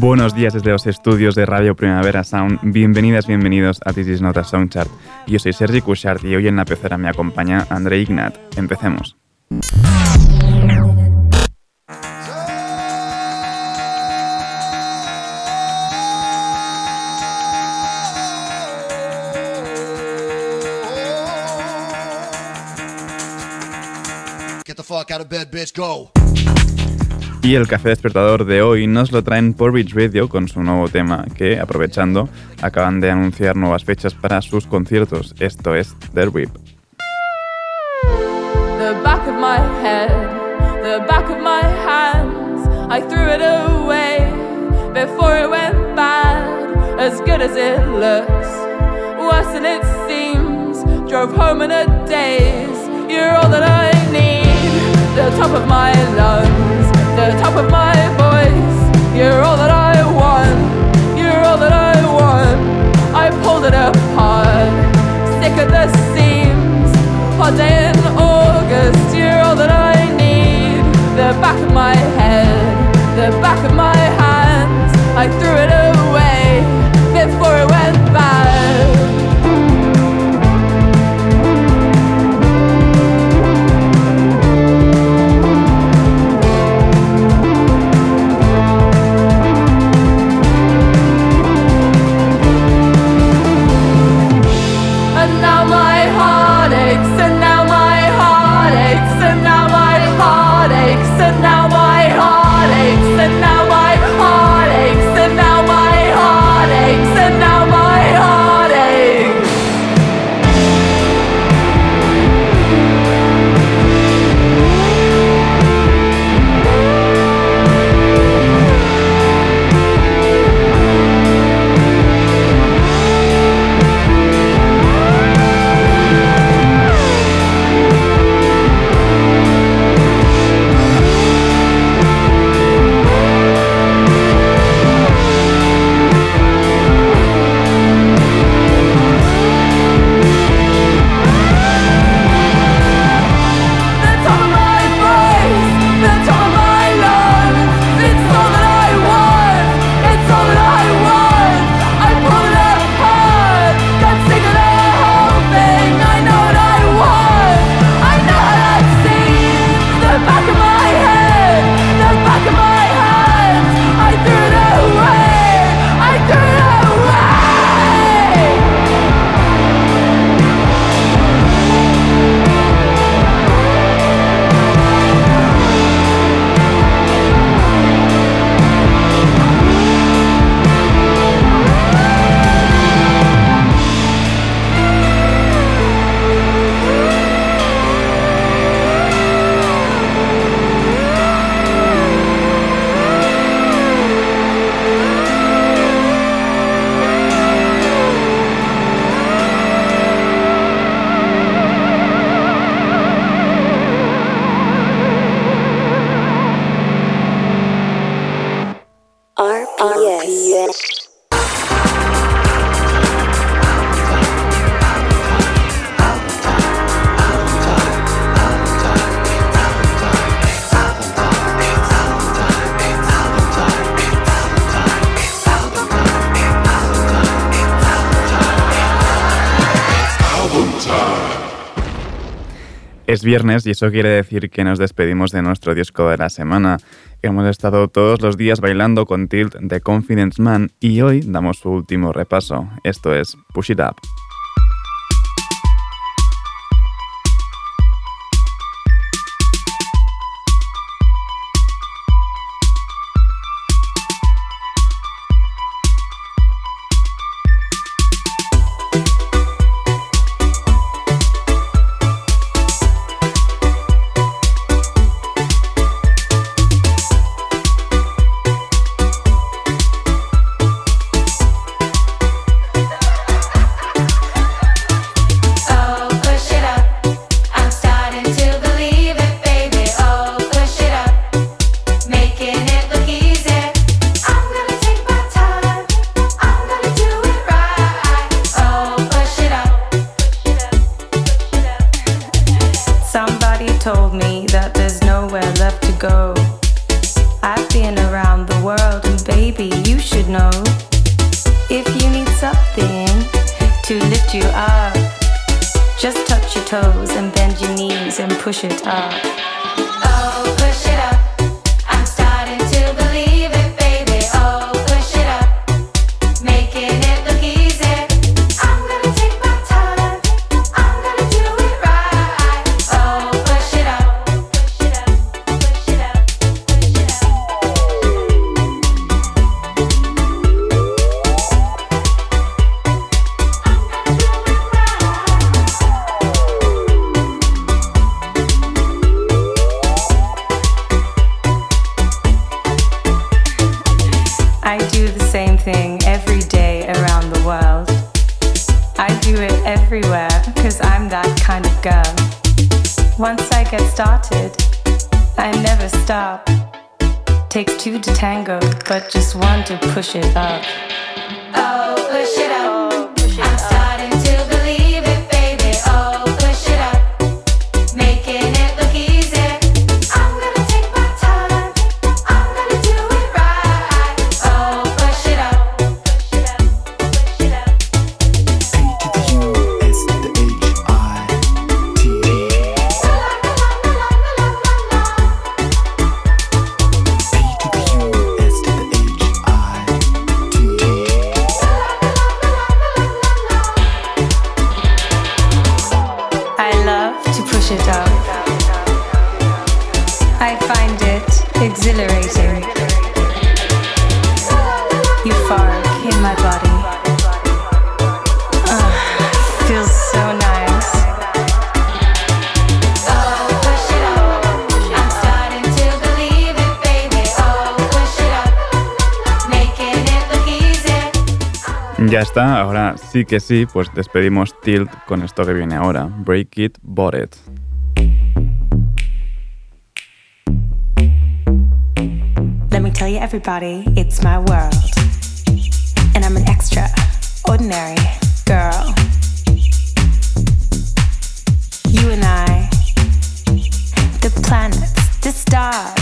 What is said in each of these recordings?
Buenos días desde los estudios de Radio Primavera Sound. Bienvenidas, bienvenidos a This is Not a Soundchart. Yo soy Sergi Cushart y hoy en la pecera me acompaña André Ignat. Empecemos. Get the fuck out of bed, bitch, go. Y el café despertador de hoy nos lo traen por Beach Radio con su nuevo tema, que, aprovechando, acaban de anunciar nuevas fechas para sus conciertos. Esto es The Whip. The back of my head, the back of my hands, I threw it away before it went bad. As good as it looks, worse than it seems. Drove home in a daze, you're all that I need, the top of my lungs. The top of my voice. You're all that I Es viernes y eso quiere decir que nos despedimos de nuestro disco de la semana. Hemos estado todos los días bailando con Tilt de Confidence Man y hoy damos su último repaso. Esto es Push It Up. Go. I've been around the world, and baby, you should know. If you need something to lift you up, just touch your toes and bend your knees and push it up. Takes two to tango, but just one to push it up. Euphoric in my body. Ah, feels so nice. Oh, push it up. I'm starting to believe it, baby. Oh, push it up. Making it look easy. Ya está, ahora sí que sí, pues despedimos Tilt con esto que viene ahora. Break It, Bought It. Let me tell you, everybody, it's my world. I'm an extra, ordinary girl. You and I, the planets, the stars.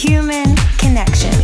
Human connection,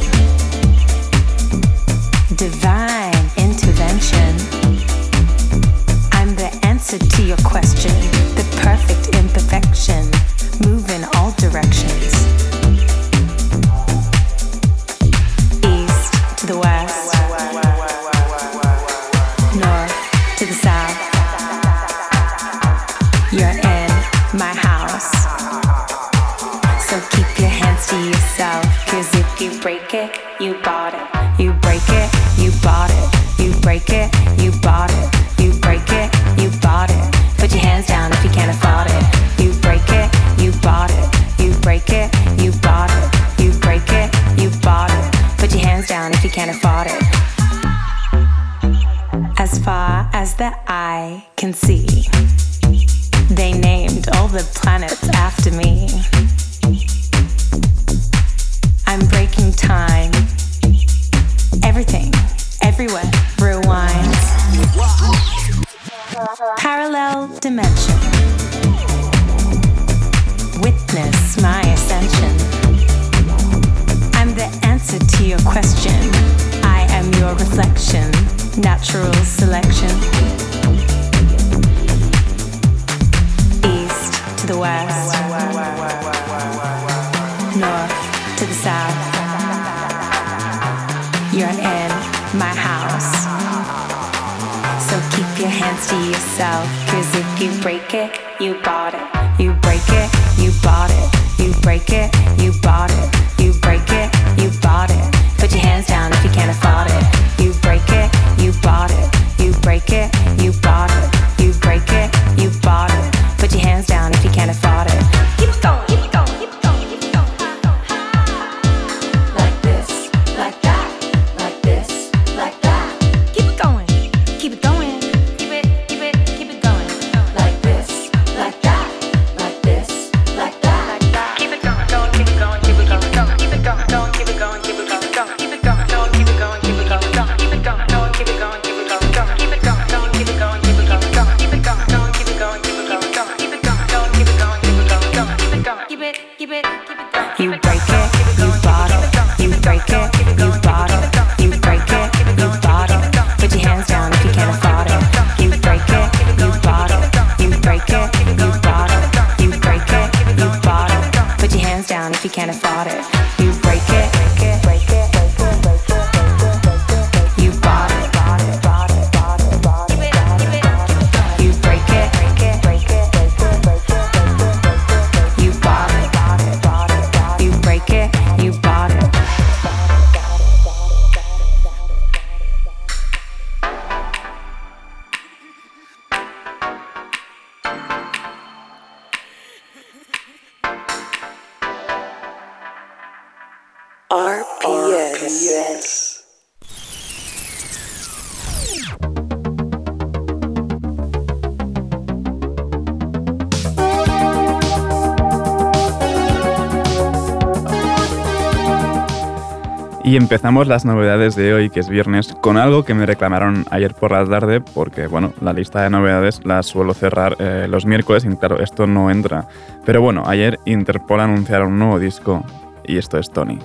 Parallel dimension. Witness my ascension. I'm the answer to your question. I am your reflection. Natural selection. East to the west. Yourself. Cause if you break it, you bought it. You break it, you bought it. You break it, you bought it. You break it, you bought it. Put your hands down if you can't afford it. You break it, you bought it. You break it, you bought it. Y empezamos las novedades de hoy, que es viernes, con algo que me reclamaron ayer por la tarde, porque bueno, la lista de novedades la suelo cerrar eh, los miércoles y claro, esto no entra. Pero bueno, ayer Interpol anunciaron un nuevo disco y esto es Tony.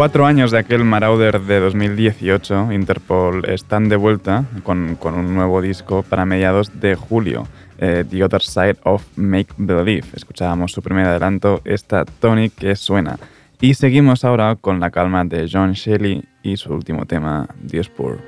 Cuatro años de aquel Marauder de 2018, Interpol están de vuelta con, un nuevo disco para mediados de julio, eh, The Other Side of Make Believe. Escuchábamos su primer adelanto, esta Tony que suena. Y seguimos ahora con la calma de John Shelley y su último tema, Dios Poor.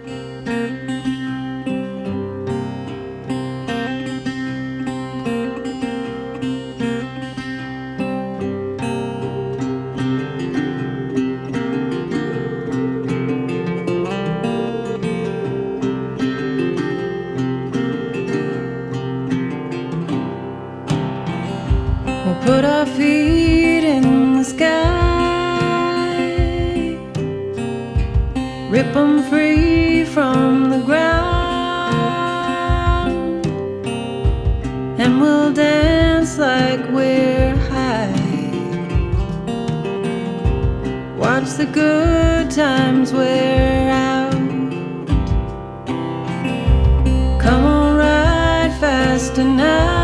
And we'll dance like we're high. Watch the good times wear out. Come on, ride fast now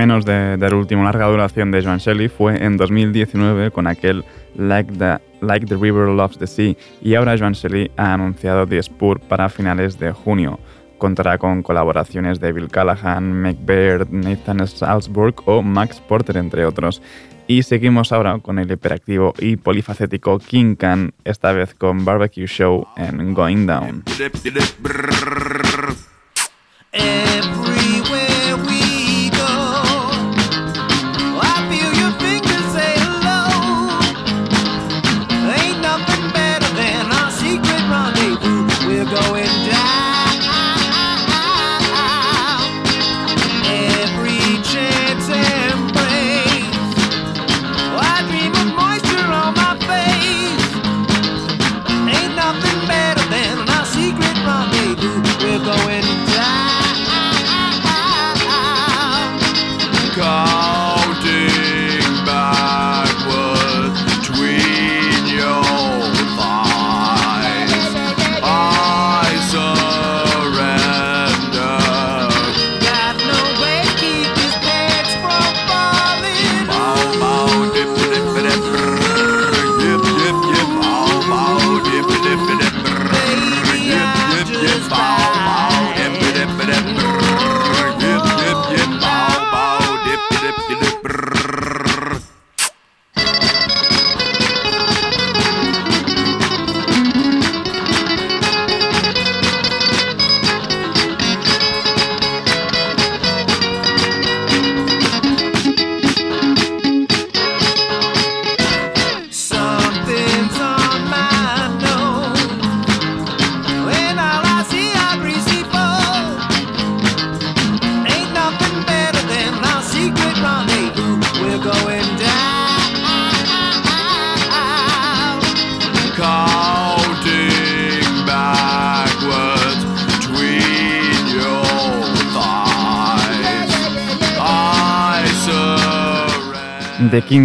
menos de- del último larga duración de Joan Shelley fue en 2019 con aquel like the, like the River Loves the Sea y ahora Joan Shelley ha anunciado The Spur para finales de junio. Contará con colaboraciones de Bill Callahan, Baird, Nathan Salzburg o Max Porter, entre otros. Y seguimos ahora con el hiperactivo y polifacético King Khan, esta vez con Barbecue Show en Going Down. Everywhere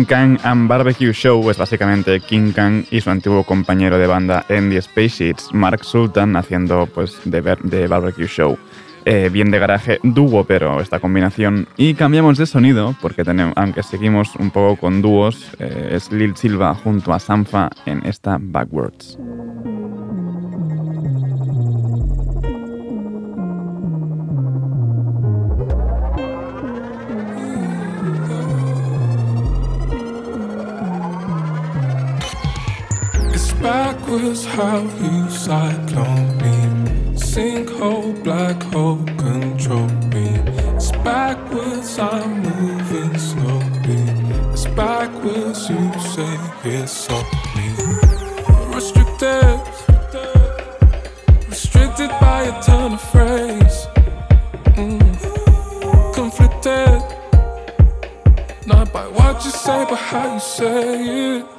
King Kang and Barbecue Show es básicamente King Kang y su antiguo compañero de banda en The Spaceships, Mark Sultan, haciendo pues de, Barbecue Show. Eh, bien de garaje, dúo, pero esta combinación. Y cambiamos de sonido, porque tenemos, aunque seguimos un poco con dúos, eh, es Lil Silva junto a Sanfa en esta Backwards. Sinkhole, black hole, control me. It's backwards, I'm moving slowly. It's backwards, you say it's me. Restricted, restricted by a ton of phrase. Mm. Conflicted, not by what you say, but how you say it.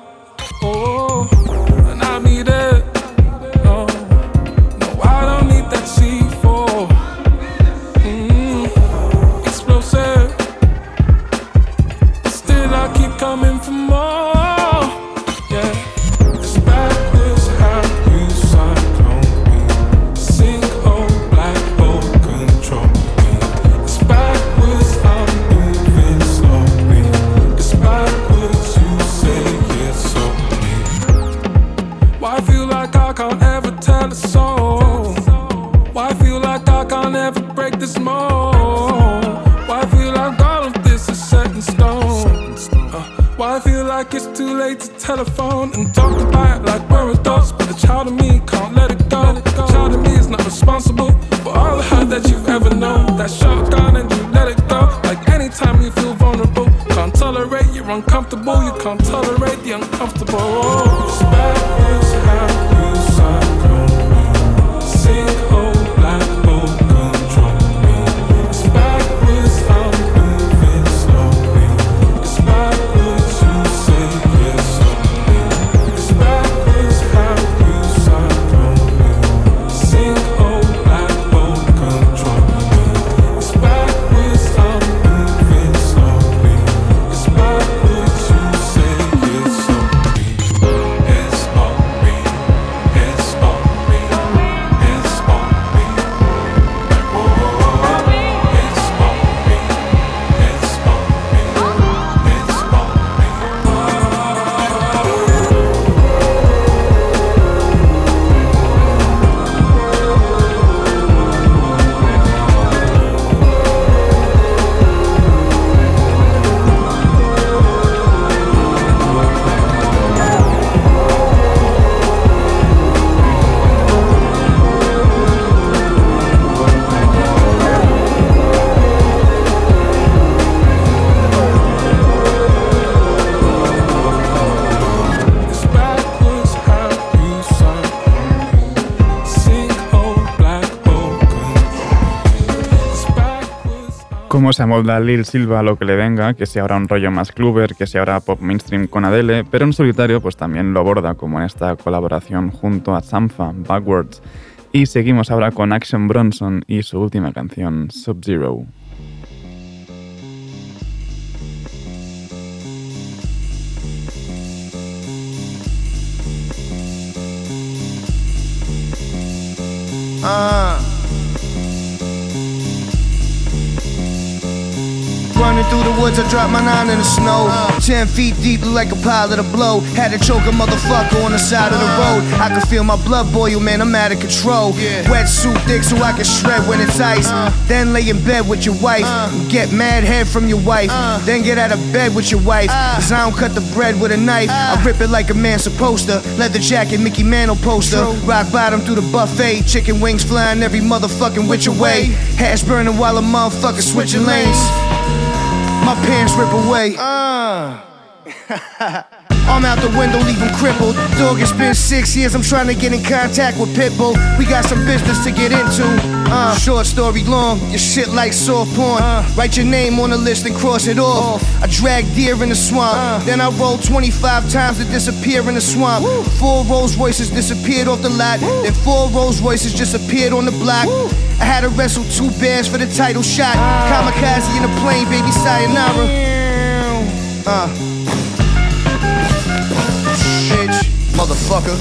Cómo se amolda Lil Silva a lo que le venga, que sea ahora un rollo más clubber, que sea ahora pop mainstream con Adele, pero en solitario pues también lo aborda, como en esta colaboración junto a Sampha, Backwards. Y seguimos ahora con Action Bronson y su última canción, Sub-Zero. Dropped my nine in the snow. Ten feet deep, like a pilot of blow. Had to choke a motherfucker on the side of the road. I can feel my blood boil, man, I'm out of control. Wetsuit thick so I can shred when it's ice. Uh. Then lay in bed with your wife. Uh. Get mad head from your wife. Uh. Then get out of bed with your wife. Cause I don't cut the bread with a knife. I rip it like a man supposed to. Leather jacket, Mickey Mantle poster. Rock bottom through the buffet. Chicken wings flying every motherfucking which way. Hash burning while a motherfucker switching lanes. My pants rip away. Uh. I'm out the window, leave him crippled. Dog, it's been six years, I'm trying to get in contact with Pitbull. We got some business to get into. Uh, short story long, your shit like soft porn. Write your name on the list and cross it off. I drag deer in the swamp, then I roll 25 times to disappear in the swamp. Four Rolls Royces disappeared off the lot, then four Rolls Royces just appeared on the block. I had to wrestle two bears for the title shot. Kamikaze in a plane, baby sayonara. Uh. Motherfucker.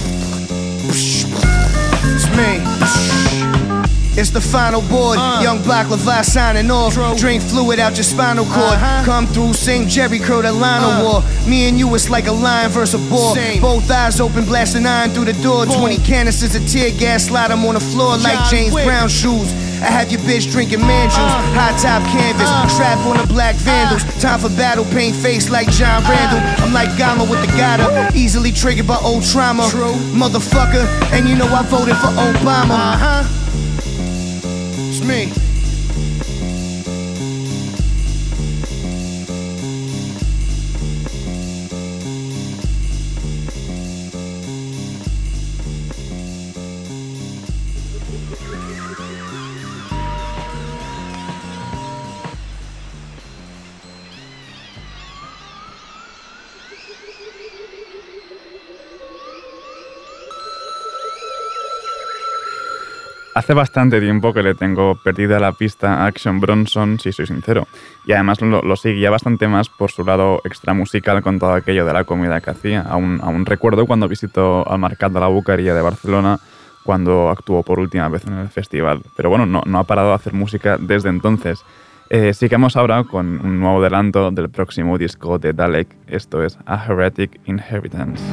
It's me. It's the final board. Young Black Levi signing off. Drink fluid out your spinal cord. Come through, sing Jerry Curl the Lionel War. Me and you, it's like a lion versus a boar. Both eyes open, blasting iron through the door. 20 canisters of tear gas, slide 'em on the floor like James Brown shoes. I have your bitch drinking man juice. Uh. High top canvas, uh. strap on the black uh. vandals. Time for battle, paint face like John Randall. I'm like Gama with the Gata, easily triggered by old trauma. Motherfucker, and you know I voted for Obama. Uh huh. It's me. Hace bastante tiempo que le tengo perdida la pista a Action Bronson, si soy sincero. Y además lo, lo seguía bastante más por su lado extra musical con todo aquello de la comida que hacía. Aún, recuerdo cuando visitó al Mercat de la Bucaría de Barcelona cuando actuó por última vez en el festival. Pero bueno, no, no ha parado de hacer música desde entonces. Eh, sigamos ahora con un nuevo adelanto del próximo disco de Dalek. Esto es A Heretic Inheritance.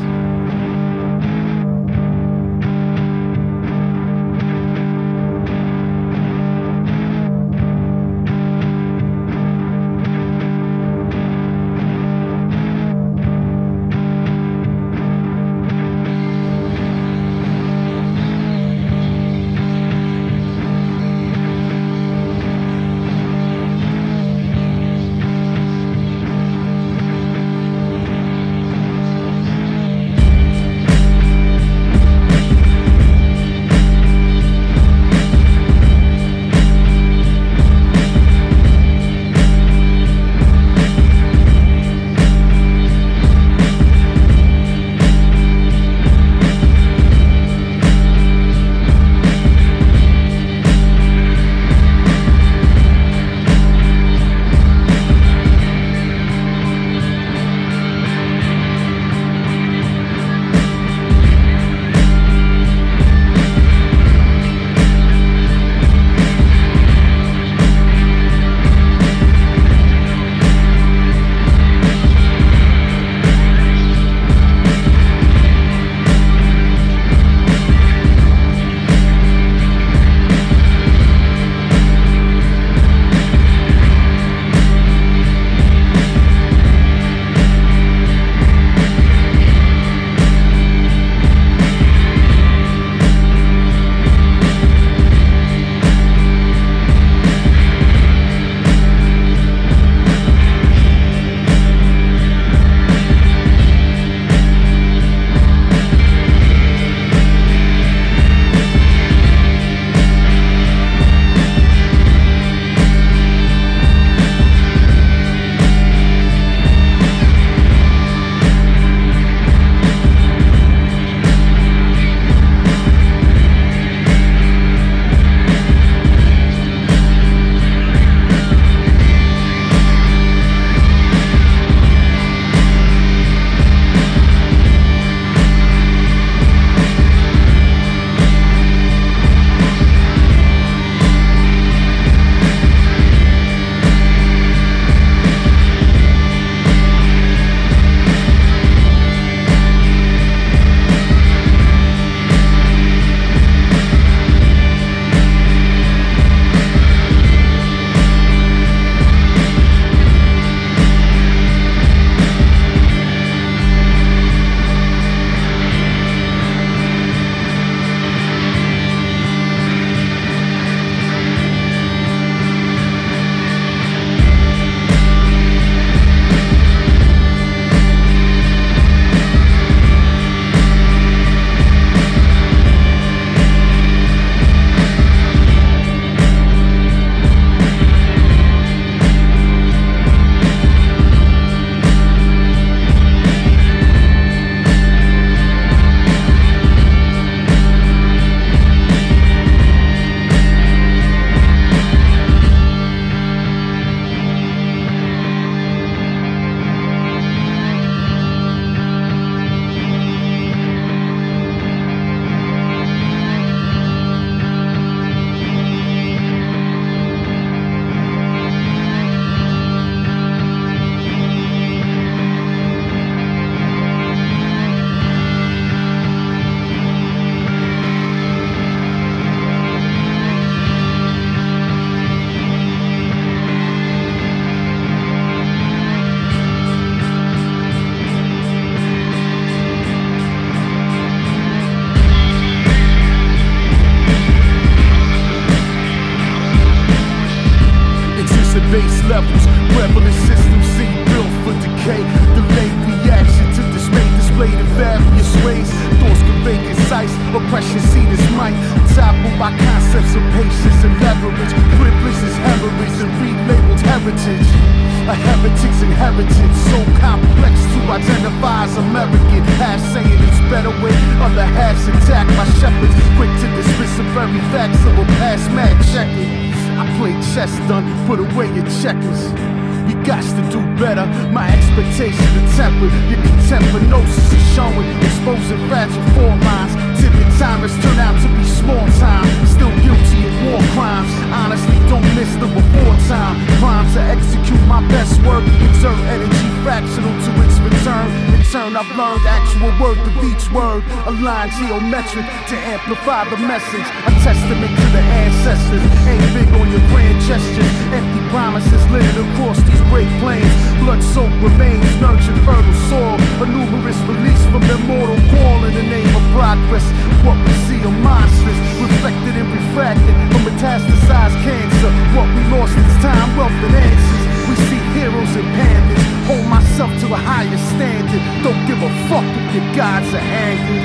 Gods are angered.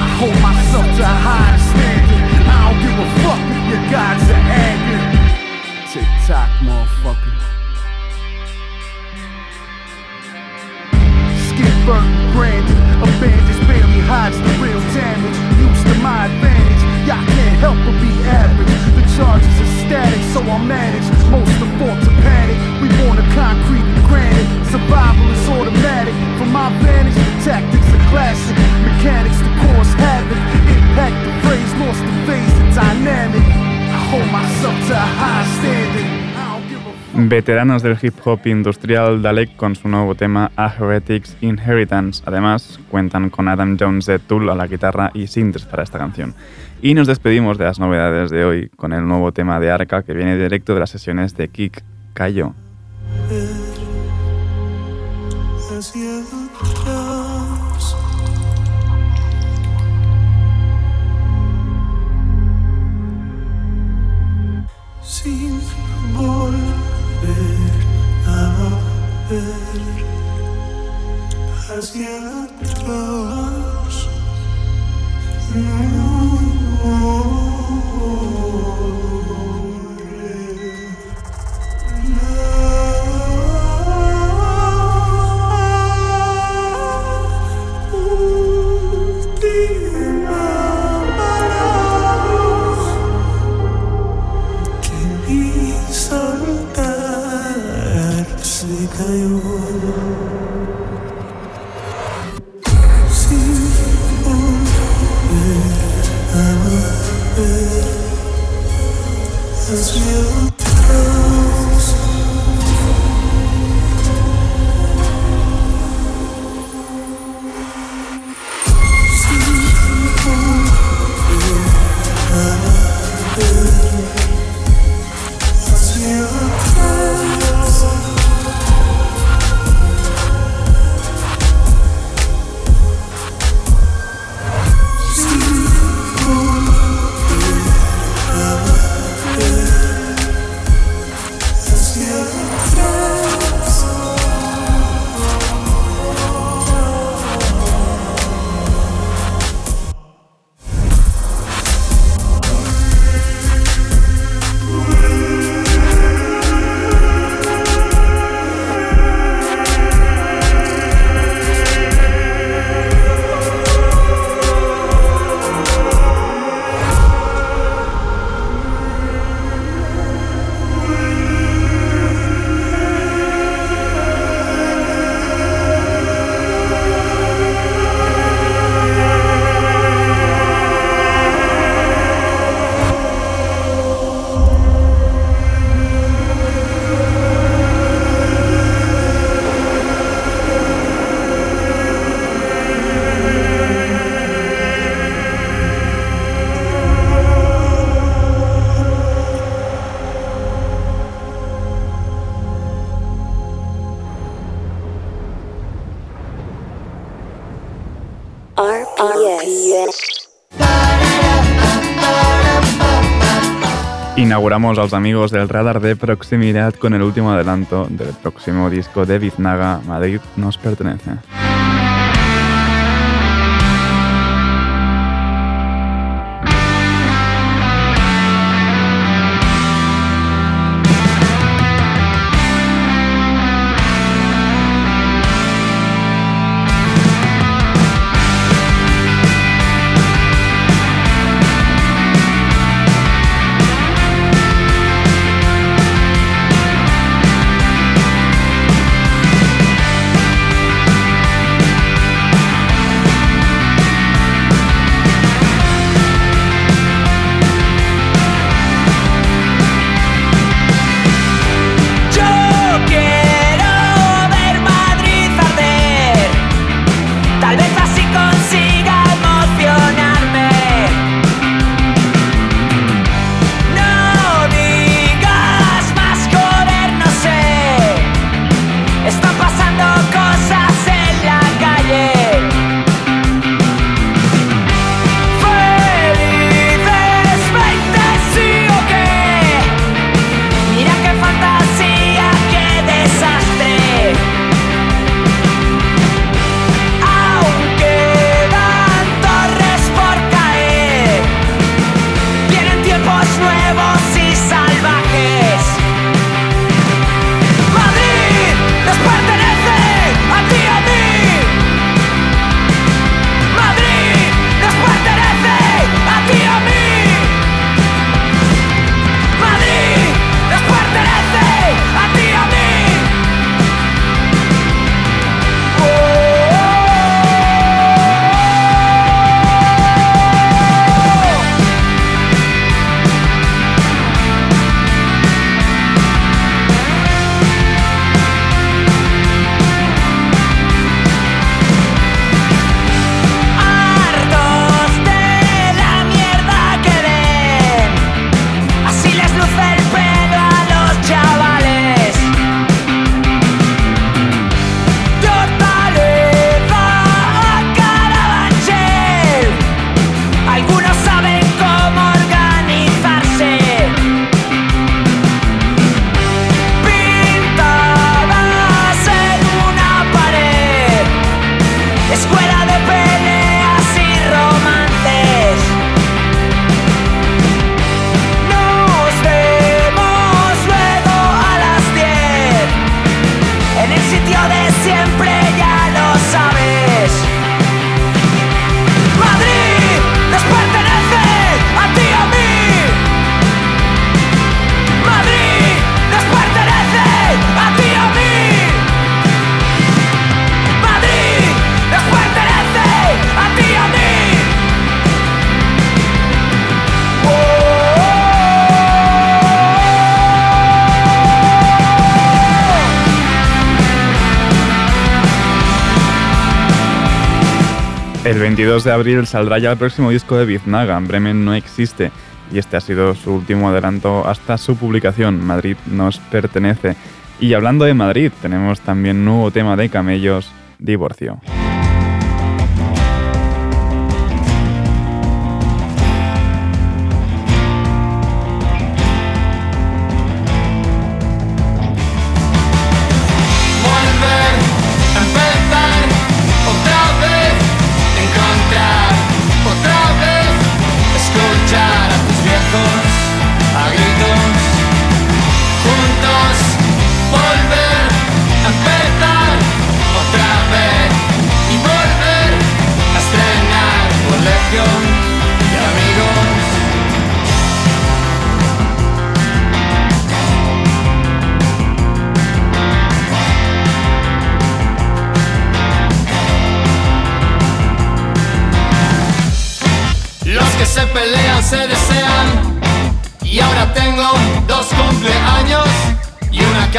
I hold myself to a higher standard. I don't give a fuck if your gods are angered. Tick tock, motherfucker. Skin burnt and branded. A bandage barely hides the real damage. Used to my advantage. Y'all can't help but be average. The charges are static, so I manage. Most are to panic. We born of concrete and. Survival is automatic. From my vantage, tactics classic. Mechanics to the a high a. Veteranos del hip hop industrial Dalek con su nuevo tema A Heretic's Inheritance. Además, cuentan con Adam Jones de Tool a la guitarra y synths para esta canción. Y nos despedimos de las novedades de hoy con el nuevo tema de Arca que viene directo de las sesiones de Kick Cayo. As you close. Sin volver a ver hacia atrás. 的幽魂 Inauguramos a los amigos del radar de proximidad con el último adelanto del próximo disco de Biznaga, Madrid nos pertenece. 22 de abril saldrá ya el próximo disco de Biznaga, Bremen no existe, y este ha sido su último adelanto hasta su publicación, Madrid nos pertenece. Y hablando de Madrid, tenemos también nuevo tema de Camellos, Divorcio.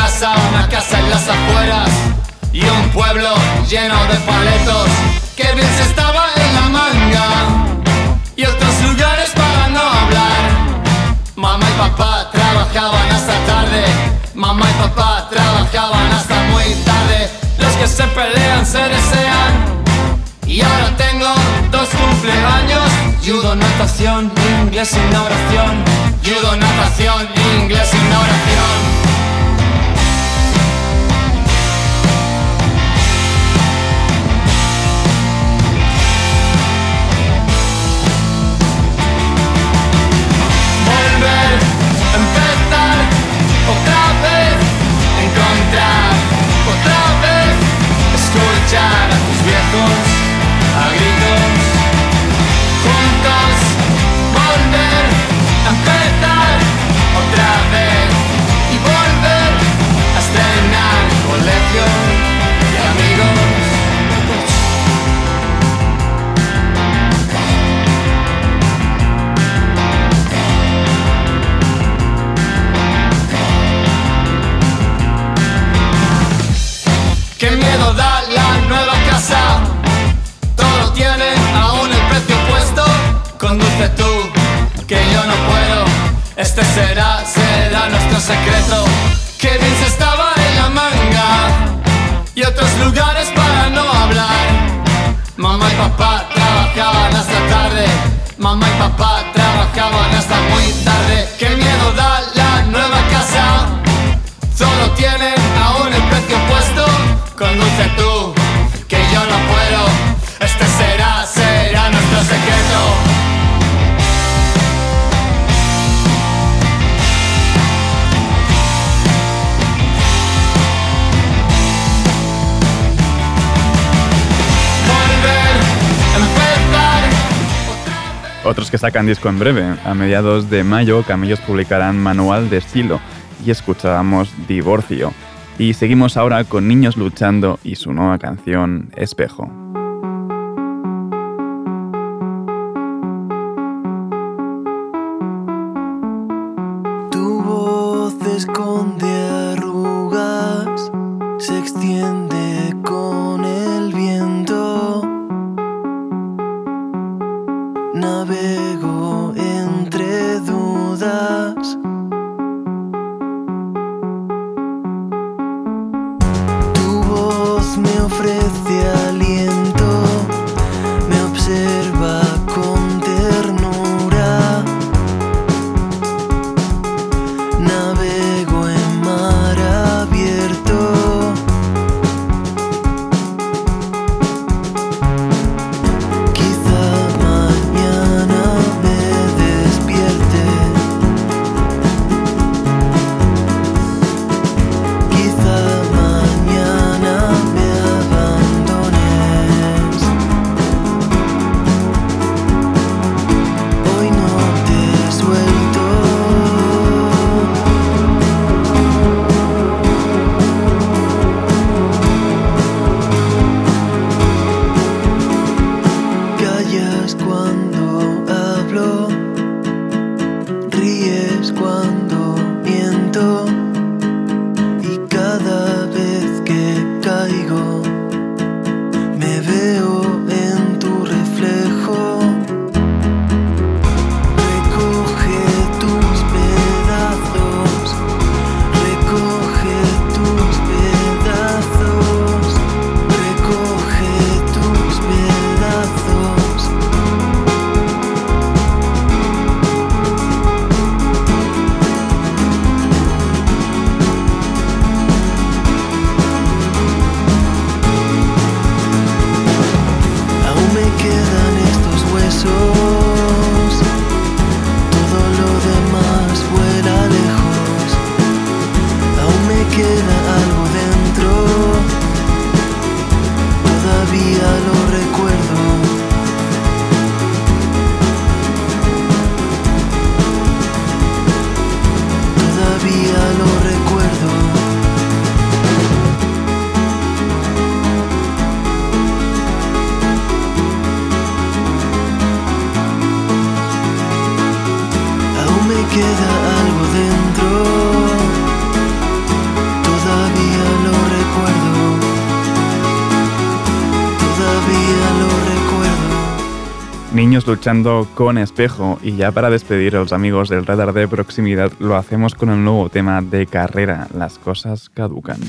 Casa, una casa en las afueras Y un pueblo lleno de paletos Que bien se estaba en la manga Y otros lugares para no hablar. Mamá y papá trabajaban hasta tarde Mamá y papá trabajaban hasta muy tarde. Los que se pelean se desean y ahora tengo dos cumpleaños. Judo, natación, inglés sin oración judo, natación, inglés y Empezar, otra vez, encontrar, otra vez, escuchar a tus viejos, miedo da la nueva casa. Todo tiene aún el precio puesto. Conduce tú, que yo no puedo. Este será, será nuestro secreto. Que bien se estaba en la manga. Y otros lugares para no hablar. Mamá y papá trabajaban hasta tarde. Mamá y papá trabajaban hasta muy tarde. Qué miedo da Conduce tú, que yo no puedo. Este será, será nuestro secreto. Otros que sacan disco en breve. A mediados de mayo, Camellos publicarán Manual de Estilo y escuchábamos Divorcio. Y seguimos ahora con Niños Luchando y su nueva canción Espejo. Luchando con espejo y ya para despedir a los amigos del radar de proximidad lo hacemos con el nuevo tema de carrera, las cosas caducan.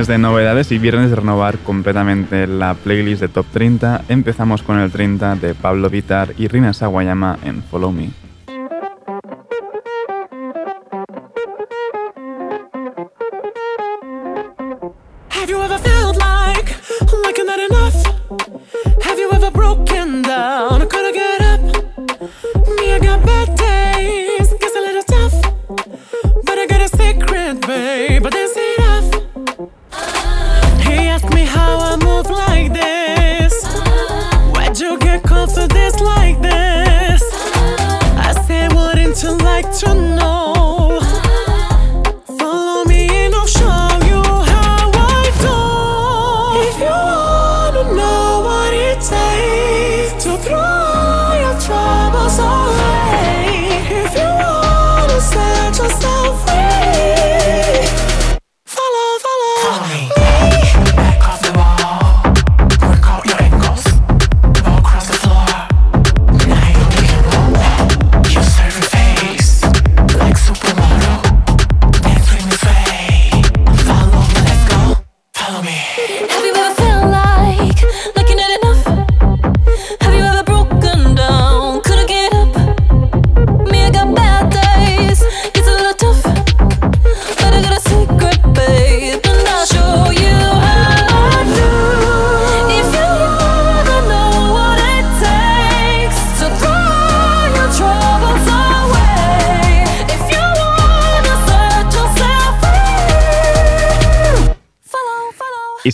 viernes de novedades y viernes de renovar completamente la playlist de Top 30, empezamos con el 30 de Pablo Vitar y Rina Sawayama en Follow Me.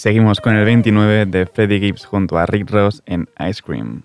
seguimos con el 29 de Freddie Gibbs junto a Rick Ross en Ice Cream.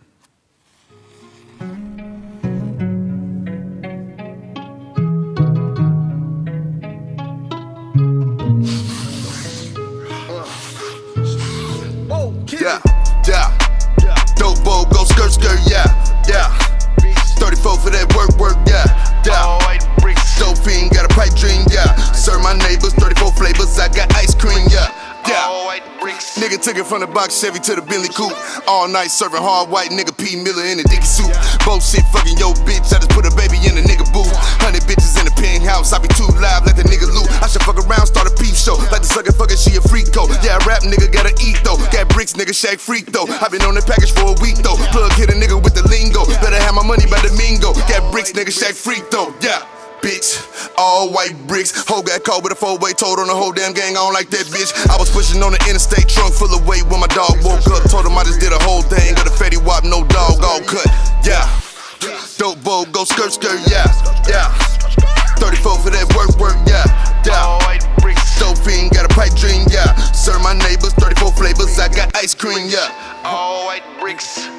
From the box Chevy to the Bentley coupe. All night serving hard white nigga P. Miller in a dicky suit. Both shit fucking yo bitch. I just put a baby in a nigga boot. Hundred bitches in a penthouse. I be too live, let the nigga loot. I should fuck around, start a peep show. Like the sucker fucker, she a freak though. Yeah, rap nigga gotta eat though. Got bricks, nigga, shake freak though. I been on the package for a week though. Plug hit a nigga with the lingo. Better have my money by Domingo. Got bricks, nigga, shake freak though. Yeah bitch. All white bricks. Ho got caught with a four way told on the whole damn gang. I don't like that bitch. I was pushing on the interstate trunk full of weight when my dog woke up. Told him I just did a whole thing. Got a fatty wop, no dog, all cut. Yeah. Dope bow, go skirt skirt, yeah. Yeah. 34 for that work work, yeah. Yeah. Dope fiend, got a pipe dream, yeah. Serve my neighbors, 34 flavors. I got ice cream, yeah. All white bricks.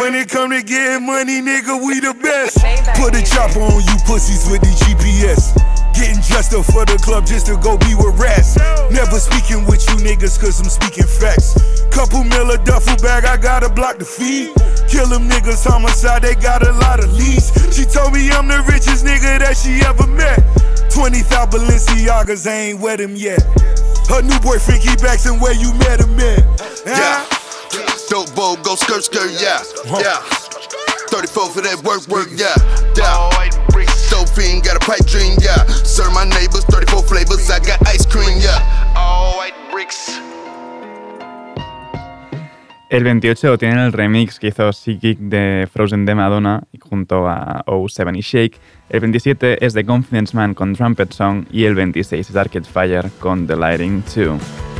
When it come to getting money, nigga, we the best. Put a chopper on you pussies with the GPS. Getting dressed up for the club just to go be with rats. Never speaking with you niggas cause I'm speaking facts. Couple mil a duffel bag, I gotta block the feed. Kill them niggas homicide, they got a lot of leads. She told me I'm the richest nigga that she ever met. 20,000 Balenciagas, I ain't wet him yet. Her new boyfriend keep asking where you met him at. Yeah. Dope bowl, go skirt, skirt, yeah, yeah. 34 for that work, work, yeah, yeah. Dope fiend, got a pipe dream, yeah. Serve my neighbors, 34 flavors, I got ice cream, yeah. All white bricks. El 28 tiene el remix que hizo Psychic de Frozen de Madonna junto a O7 y Shake. El 27 es The Confidence Man con Trumpet Song y el 26 es Arcade Fire con The Lighting 2.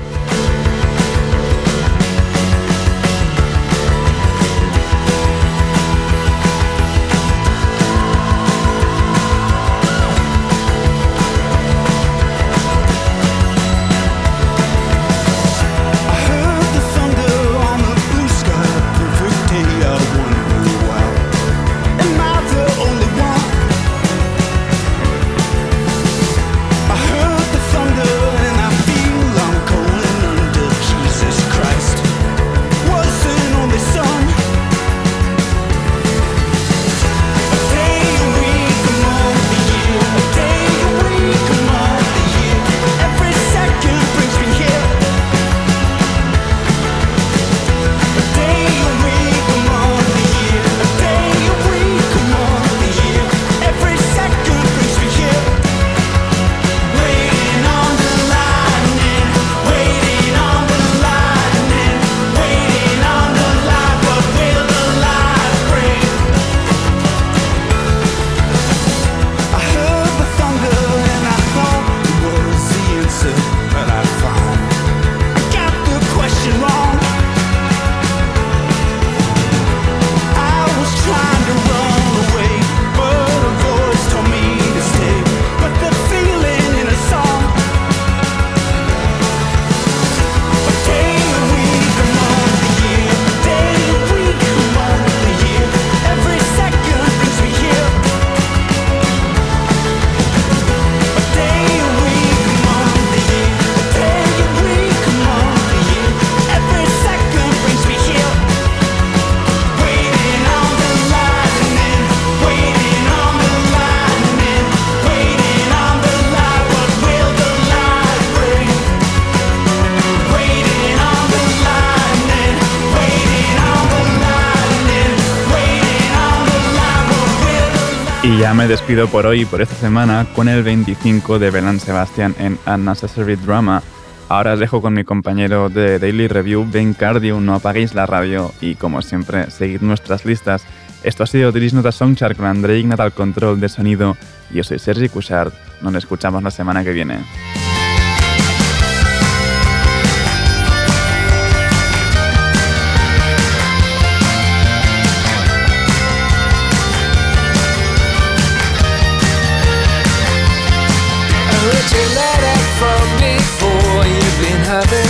Me despido por hoy y por esta semana con el 25 de Belan Sebastian en Unnecessary Drama. Ahora os dejo con mi compañero de Daily Review, Ben Cardio. No apaguéis la radio y, como siempre, seguid nuestras listas. Esto ha sido Diris Nota Songchart con André Ignat al control de sonido. Yo soy Sergi Cushart. Nos escuchamos la semana que viene.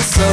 So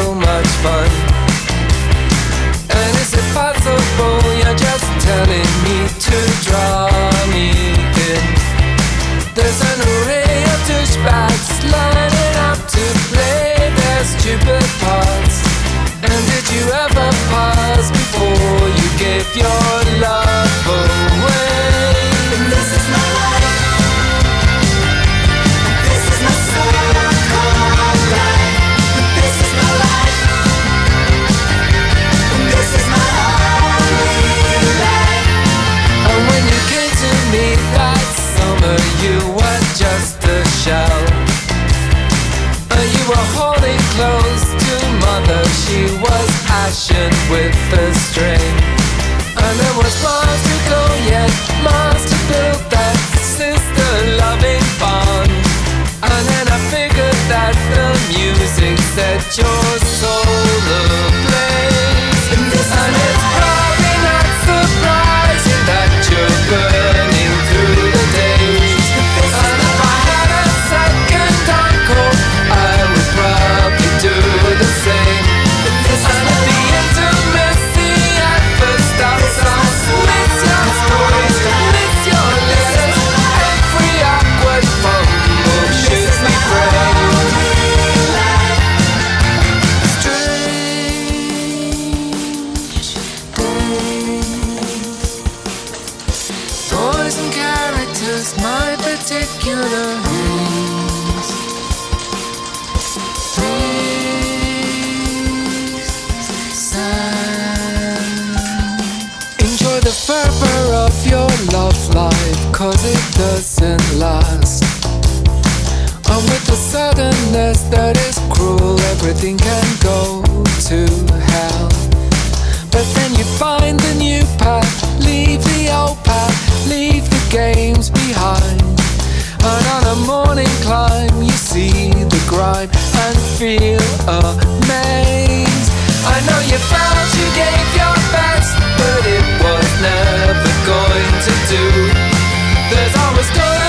doesn't last. And with the suddenness that is cruel, everything can go to hell. But then you find the new path, leave the old path, leave the games behind. And on a morning climb, you see the grime and feel amazed. I know you felt you gave your best, but it was never going to do. There's always gonna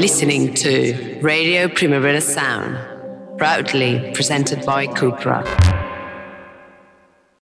listening to Radio Primavera Sound, proudly presented by Cupra.